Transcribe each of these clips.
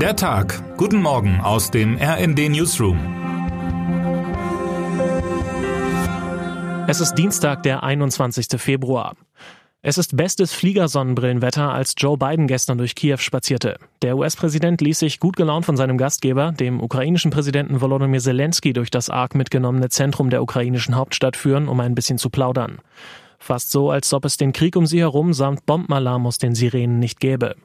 Der Tag. Guten Morgen aus dem RND Newsroom. Es ist Dienstag, der 21. Februar. Es ist bestes Fliegersonnenbrillenwetter, als Joe Biden gestern durch Kiew spazierte. Der US-Präsident ließ sich gut gelaunt von seinem Gastgeber, dem ukrainischen Präsidenten Volodymyr Zelensky, durch das arg mitgenommene Zentrum der ukrainischen Hauptstadt führen, um ein bisschen zu plaudern. Fast so, als ob es den Krieg um sie herum samt Bombenalarm aus den Sirenen nicht gäbe.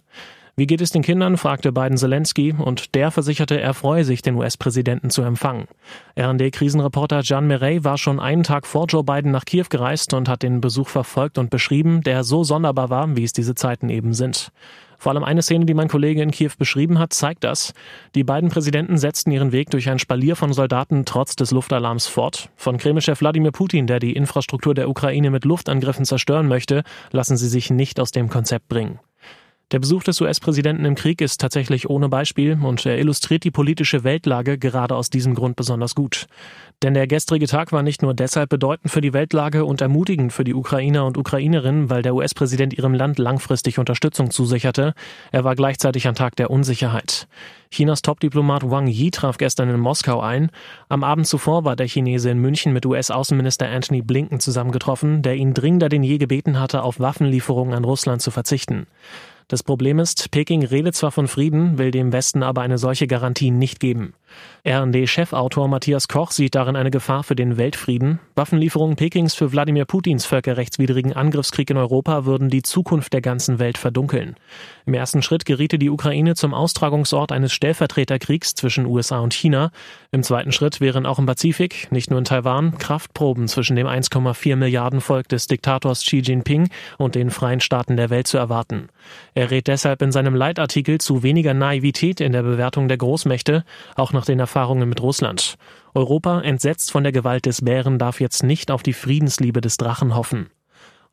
Wie geht es den Kindern? fragte Biden Zelensky und der versicherte, er freue sich, den US-Präsidenten zu empfangen. RD-Krisenreporter John Murray war schon einen Tag vor Joe Biden nach Kiew gereist und hat den Besuch verfolgt und beschrieben, der so sonderbar war, wie es diese Zeiten eben sind. Vor allem eine Szene, die mein Kollege in Kiew beschrieben hat, zeigt das. Die beiden Präsidenten setzten ihren Weg durch ein Spalier von Soldaten trotz des Luftalarms fort. Von Kremlchef Wladimir Putin, der die Infrastruktur der Ukraine mit Luftangriffen zerstören möchte, lassen sie sich nicht aus dem Konzept bringen. Der Besuch des US-Präsidenten im Krieg ist tatsächlich ohne Beispiel und er illustriert die politische Weltlage gerade aus diesem Grund besonders gut. Denn der gestrige Tag war nicht nur deshalb bedeutend für die Weltlage und ermutigend für die Ukrainer und Ukrainerinnen, weil der US-Präsident ihrem Land langfristig Unterstützung zusicherte, er war gleichzeitig ein Tag der Unsicherheit. Chinas Top-Diplomat Wang Yi traf gestern in Moskau ein. Am Abend zuvor war der Chinese in München mit US-Außenminister Anthony Blinken zusammengetroffen, der ihn dringender denn je gebeten hatte, auf Waffenlieferungen an Russland zu verzichten. Das Problem ist, Peking redet zwar von Frieden, will dem Westen aber eine solche Garantie nicht geben. RD-Chefautor Matthias Koch sieht darin eine Gefahr für den Weltfrieden. Waffenlieferungen Pekings für Wladimir Putins völkerrechtswidrigen Angriffskrieg in Europa würden die Zukunft der ganzen Welt verdunkeln. Im ersten Schritt geriete die Ukraine zum Austragungsort eines Stellvertreterkriegs zwischen USA und China. Im zweiten Schritt wären auch im Pazifik, nicht nur in Taiwan, Kraftproben zwischen dem 1,4 Milliarden Volk des Diktators Xi Jinping und den freien Staaten der Welt zu erwarten. Er rät deshalb in seinem Leitartikel zu weniger Naivität in der Bewertung der Großmächte, auch nach den Erfahrungen mit Russland. Europa, entsetzt von der Gewalt des Bären, darf jetzt nicht auf die Friedensliebe des Drachen hoffen.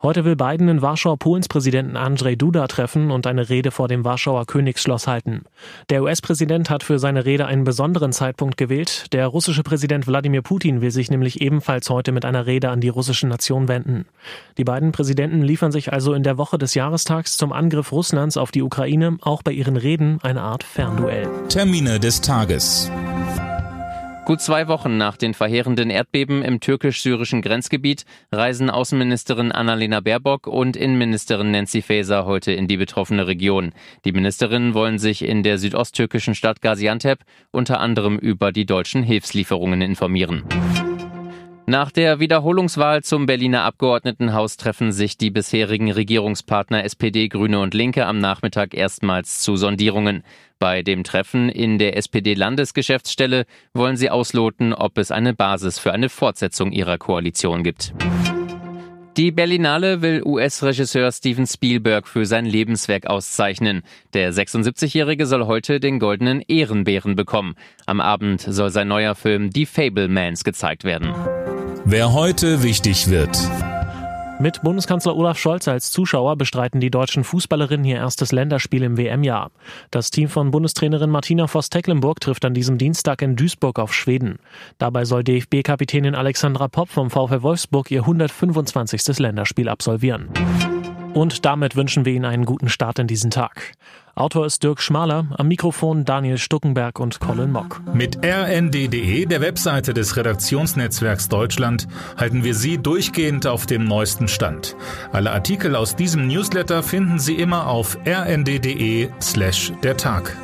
Heute will Biden in Warschau Polens Präsidenten Andrzej Duda treffen und eine Rede vor dem Warschauer Königsschloss halten. Der US-Präsident hat für seine Rede einen besonderen Zeitpunkt gewählt. Der russische Präsident Wladimir Putin will sich nämlich ebenfalls heute mit einer Rede an die russische Nation wenden. Die beiden Präsidenten liefern sich also in der Woche des Jahrestags zum Angriff Russlands auf die Ukraine auch bei ihren Reden eine Art Fernduell. Termine des Tages. Gut zwei Wochen nach den verheerenden Erdbeben im türkisch-syrischen Grenzgebiet reisen Außenministerin Annalena Baerbock und Innenministerin Nancy Faeser heute in die betroffene Region. Die Ministerinnen wollen sich in der südosttürkischen Stadt Gaziantep unter anderem über die deutschen Hilfslieferungen informieren. Nach der Wiederholungswahl zum Berliner Abgeordnetenhaus treffen sich die bisherigen Regierungspartner SPD, Grüne und Linke am Nachmittag erstmals zu Sondierungen. Bei dem Treffen in der SPD-Landesgeschäftsstelle wollen sie ausloten, ob es eine Basis für eine Fortsetzung ihrer Koalition gibt. Die Berlinale will US-Regisseur Steven Spielberg für sein Lebenswerk auszeichnen. Der 76-Jährige soll heute den goldenen Ehrenbären bekommen. Am Abend soll sein neuer Film Die Fablemans gezeigt werden. Wer heute wichtig wird. Mit Bundeskanzler Olaf Scholz als Zuschauer bestreiten die deutschen Fußballerinnen ihr erstes Länderspiel im WM-Jahr. Das Team von Bundestrainerin Martina Voss-Tecklenburg trifft an diesem Dienstag in Duisburg auf Schweden. Dabei soll DFB-Kapitänin Alexandra Popp vom VfL Wolfsburg ihr 125. Länderspiel absolvieren. Und damit wünschen wir Ihnen einen guten Start in diesen Tag. Autor ist Dirk Schmaler, am Mikrofon Daniel Stuckenberg und Colin Mock. Mit rnd.de, der Webseite des Redaktionsnetzwerks Deutschland, halten wir Sie durchgehend auf dem neuesten Stand. Alle Artikel aus diesem Newsletter finden Sie immer auf rnd.de slash der Tag.